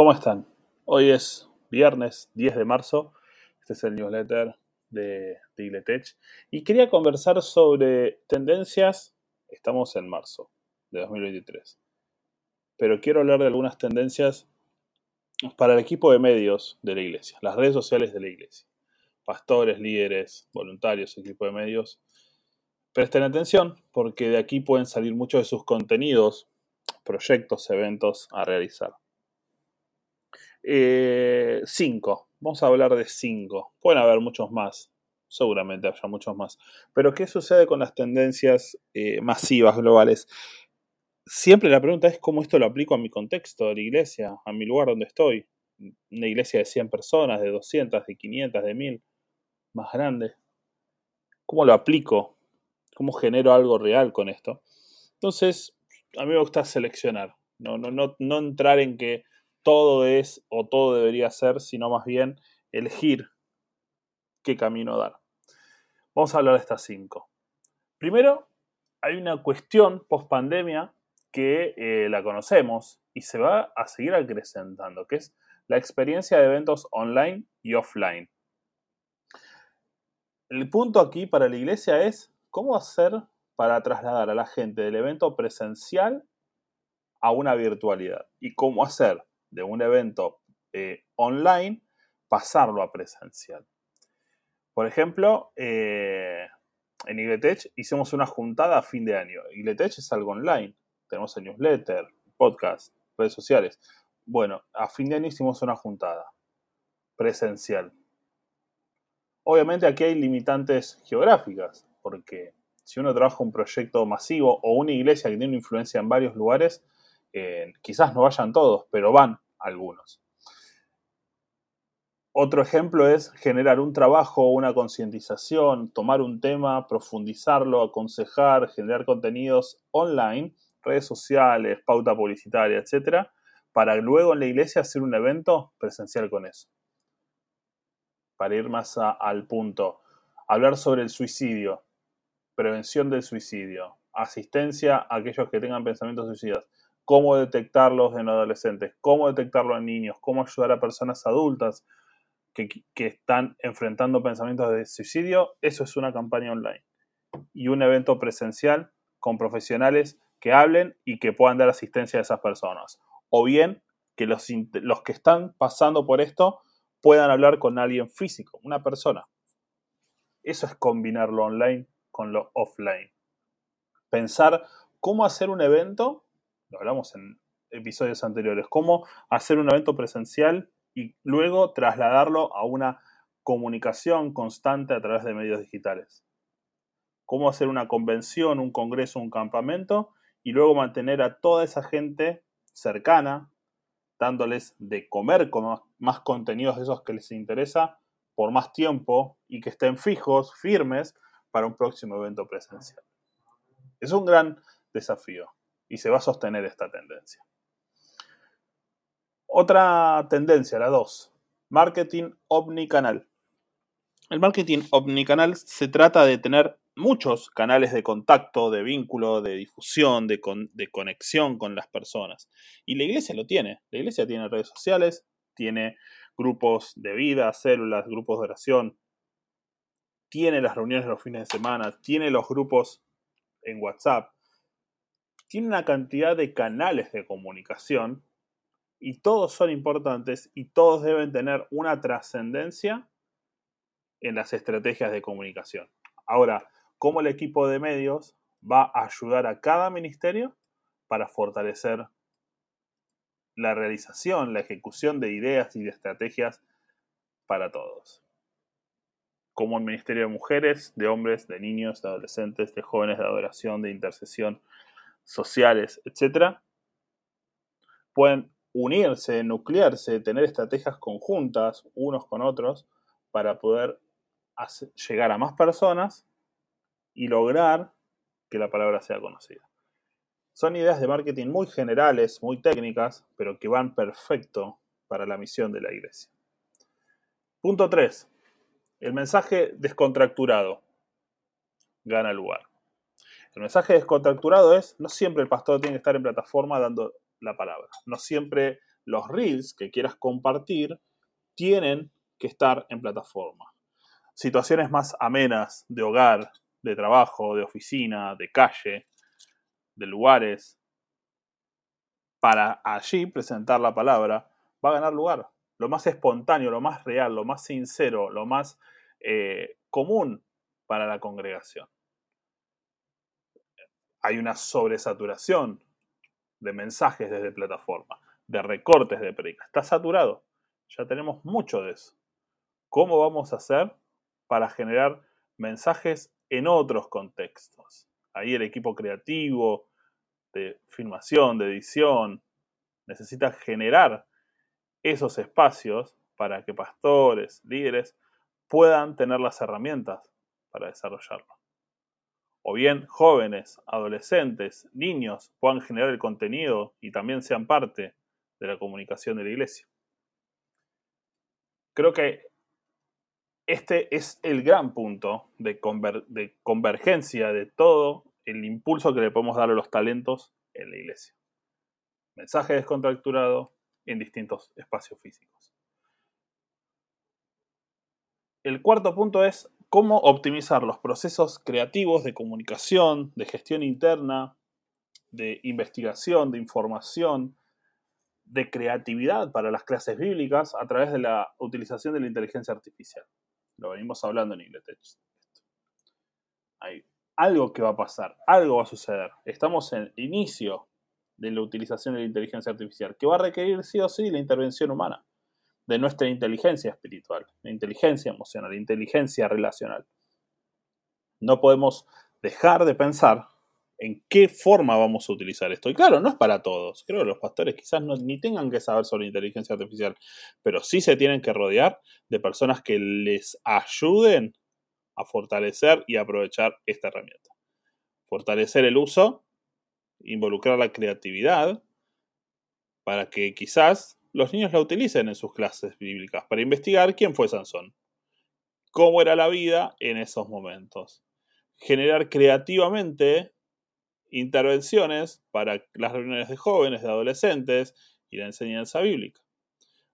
¿Cómo están? Hoy es viernes 10 de marzo. Este es el newsletter de, de Iletech. Y quería conversar sobre tendencias. Estamos en marzo de 2023. Pero quiero hablar de algunas tendencias para el equipo de medios de la iglesia, las redes sociales de la iglesia. Pastores, líderes, voluntarios, equipo de medios. Presten atención porque de aquí pueden salir muchos de sus contenidos, proyectos, eventos a realizar. Eh, cinco. Vamos a hablar de cinco. Pueden haber muchos más. Seguramente haya muchos más. Pero ¿qué sucede con las tendencias eh, masivas globales? Siempre la pregunta es cómo esto lo aplico a mi contexto, a la iglesia, a mi lugar donde estoy. Una iglesia de 100 personas, de 200, de 500, de 1000, más grande. ¿Cómo lo aplico? ¿Cómo genero algo real con esto? Entonces, a mí me gusta seleccionar. No, no, no, no entrar en que todo es o todo debería ser, sino más bien elegir qué camino dar. Vamos a hablar de estas cinco. Primero, hay una cuestión post pandemia que eh, la conocemos y se va a seguir acrecentando, que es la experiencia de eventos online y offline. El punto aquí para la iglesia es cómo hacer para trasladar a la gente del evento presencial a una virtualidad y cómo hacer de un evento eh, online, pasarlo a presencial. Por ejemplo, eh, en Igletech hicimos una juntada a fin de año. Igletech es algo online. Tenemos el newsletter, podcast, redes sociales. Bueno, a fin de año hicimos una juntada presencial. Obviamente aquí hay limitantes geográficas, porque si uno trabaja un proyecto masivo o una iglesia que tiene una influencia en varios lugares, eh, quizás no vayan todos, pero van algunos. Otro ejemplo es generar un trabajo, una concientización, tomar un tema, profundizarlo, aconsejar, generar contenidos online, redes sociales, pauta publicitaria, etcétera, para luego en la iglesia hacer un evento presencial con eso. Para ir más al punto, hablar sobre el suicidio, prevención del suicidio, asistencia a aquellos que tengan pensamientos suicidas cómo detectarlos en adolescentes, cómo detectarlo en niños, cómo ayudar a personas adultas que, están enfrentando pensamientos de suicidio, eso es una campaña online. Y un evento presencial con profesionales que hablen y que puedan dar asistencia a esas personas. O bien que los, los que están pasando por esto puedan hablar con alguien físico, una persona. Eso es combinar lo online con lo offline. Pensar cómo hacer un evento lo hablamos en episodios anteriores, cómo hacer un evento presencial y luego trasladarlo a una comunicación constante a través de medios digitales. Cómo hacer una convención, un congreso, un campamento y luego mantener a toda esa gente cercana, dándoles de comer con más contenidos de esos que les interesa por más tiempo y que estén fijos, firmes para un próximo evento presencial. Es un gran desafío y se va a sostener esta tendencia. Otra tendencia, la 2, marketing omnicanal. El marketing omnicanal se trata de tener muchos canales de contacto, de vínculo, de difusión, de, de, conexión con las personas. Y la iglesia lo tiene. La iglesia tiene redes sociales, tiene grupos de vida, células, grupos de oración, tiene las reuniones los fines de semana, tiene los grupos en WhatsApp, tiene una cantidad de canales de comunicación y todos son importantes y todos deben tener una trascendencia en las estrategias de comunicación. Ahora, ¿cómo el equipo de medios va a ayudar a cada ministerio para fortalecer la realización, la ejecución de ideas y de estrategias para todos? Como el Ministerio de Mujeres, de hombres, de niños, de adolescentes, de jóvenes de adoración, de intercesión, sociales, etcétera, pueden unirse, nuclearse, tener estrategias conjuntas unos con otros para poder llegar a más personas y lograr que la palabra sea conocida. Son ideas de marketing muy generales, muy técnicas, pero que van perfecto para la misión de la iglesia. Punto 3. El mensaje descontracturado gana lugar. El mensaje descontracturado es, no siempre el pastor tiene que estar en plataforma dando la palabra. No siempre los reels que quieras compartir tienen que estar en plataforma. Situaciones más amenas de hogar, de trabajo, de oficina, de calle, de lugares, para allí presentar la palabra, va a ganar lugar. Lo más espontáneo, lo más real, lo más sincero, lo más eh, común para la congregación. Hay una sobresaturación de mensajes desde plataforma, de recortes de predica. Está saturado. Ya tenemos mucho de eso. ¿Cómo vamos a hacer para generar mensajes en otros contextos? Ahí el equipo creativo, de filmación, de edición, necesita generar esos espacios para que pastores, líderes, puedan tener las herramientas para desarrollarlo. O bien jóvenes, adolescentes, niños puedan generar el contenido y también sean parte de la comunicación de la iglesia. Creo que este es el gran punto de, convergencia de todo el impulso que le podemos dar a los talentos en la iglesia. Mensaje descontracturado en distintos espacios físicos. El cuarto punto es cómo optimizar los procesos creativos de comunicación, de gestión interna, de investigación, de información, de creatividad para las clases bíblicas a través de la utilización de la inteligencia artificial. Lo venimos hablando en Ingletech. Hay algo que va a pasar, algo va a suceder. Estamos en inicio de la utilización de la inteligencia artificial, que va a requerir sí o sí la intervención humana, de nuestra inteligencia espiritual, la inteligencia emocional, la inteligencia relacional. No podemos dejar de pensar en qué forma vamos a utilizar esto. Y claro, no es para todos. Creo que los pastores quizás no, ni tengan que saber sobre inteligencia artificial, pero sí se tienen que rodear de personas que les ayuden a fortalecer y aprovechar esta herramienta. Fortalecer el uso, involucrar la creatividad, para que quizás los niños la utilicen en sus clases bíblicas, para investigar quién fue Sansón, cómo era la vida en esos momentos. Generar creativamente intervenciones para las reuniones de jóvenes, de adolescentes y la enseñanza bíblica.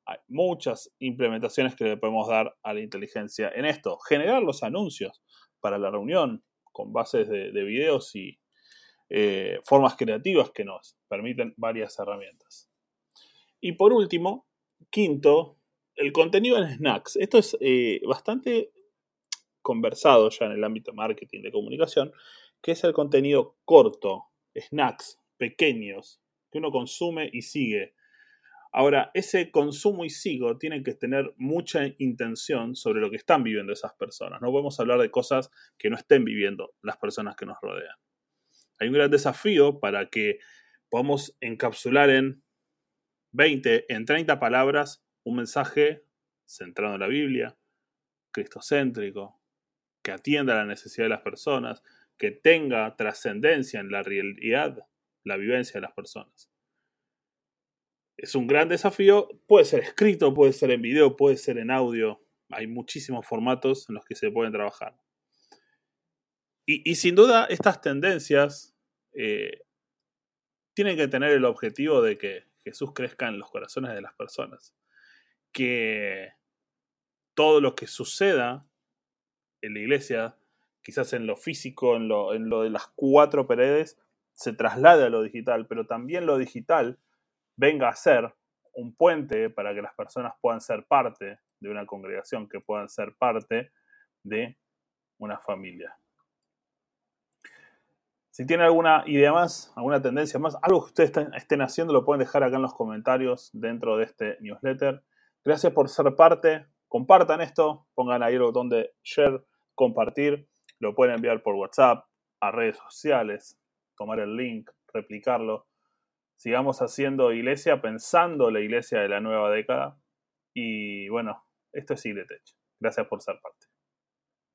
Hay muchas implementaciones que le podemos dar a la inteligencia en esto. Generar los anuncios para la reunión con bases de, videos y eh, formas creativas que nos permiten varias herramientas. Y por último, quinto, el contenido en snacks. Esto es eh, bastante conversado ya en el ámbito marketing, de comunicación, que es el contenido corto, snacks, pequeños, que uno consume y sigue Ahora, ese consumo y sigo tiene que tener mucha intención sobre lo que están viviendo esas personas. No podemos hablar de cosas que no estén viviendo las personas que nos rodean. Hay un gran desafío para que podamos encapsular en 20, en 30 palabras, un mensaje centrado en la Biblia, cristocéntrico, que atienda a la necesidad de las personas, que tenga trascendencia en la realidad, la vivencia de las personas. Es un gran desafío. Puede ser escrito, puede ser en video, puede ser en audio. Hay muchísimos formatos en los que se pueden trabajar. Y, sin duda, estas tendencias eh, tienen que tener el objetivo de que Jesús crezca en los corazones de las personas. Que todo lo que suceda en la iglesia, quizás en lo físico, en lo, en lo de las cuatro paredes, se traslade a lo digital, pero también lo digital venga a ser un puente para que las personas puedan ser parte de una congregación, que puedan ser parte de una familia. Si tienen alguna idea más, alguna tendencia más, algo que ustedes estén haciendo, lo pueden dejar acá en los comentarios dentro de este newsletter. Gracias por ser parte. Compartan esto, pongan ahí el botón de share, compartir. Lo pueden enviar por WhatsApp, a redes sociales, tomar el link, replicarlo sigamos haciendo iglesia, pensando la iglesia de la nueva década. Y bueno, esto es Igletech. Gracias por ser parte.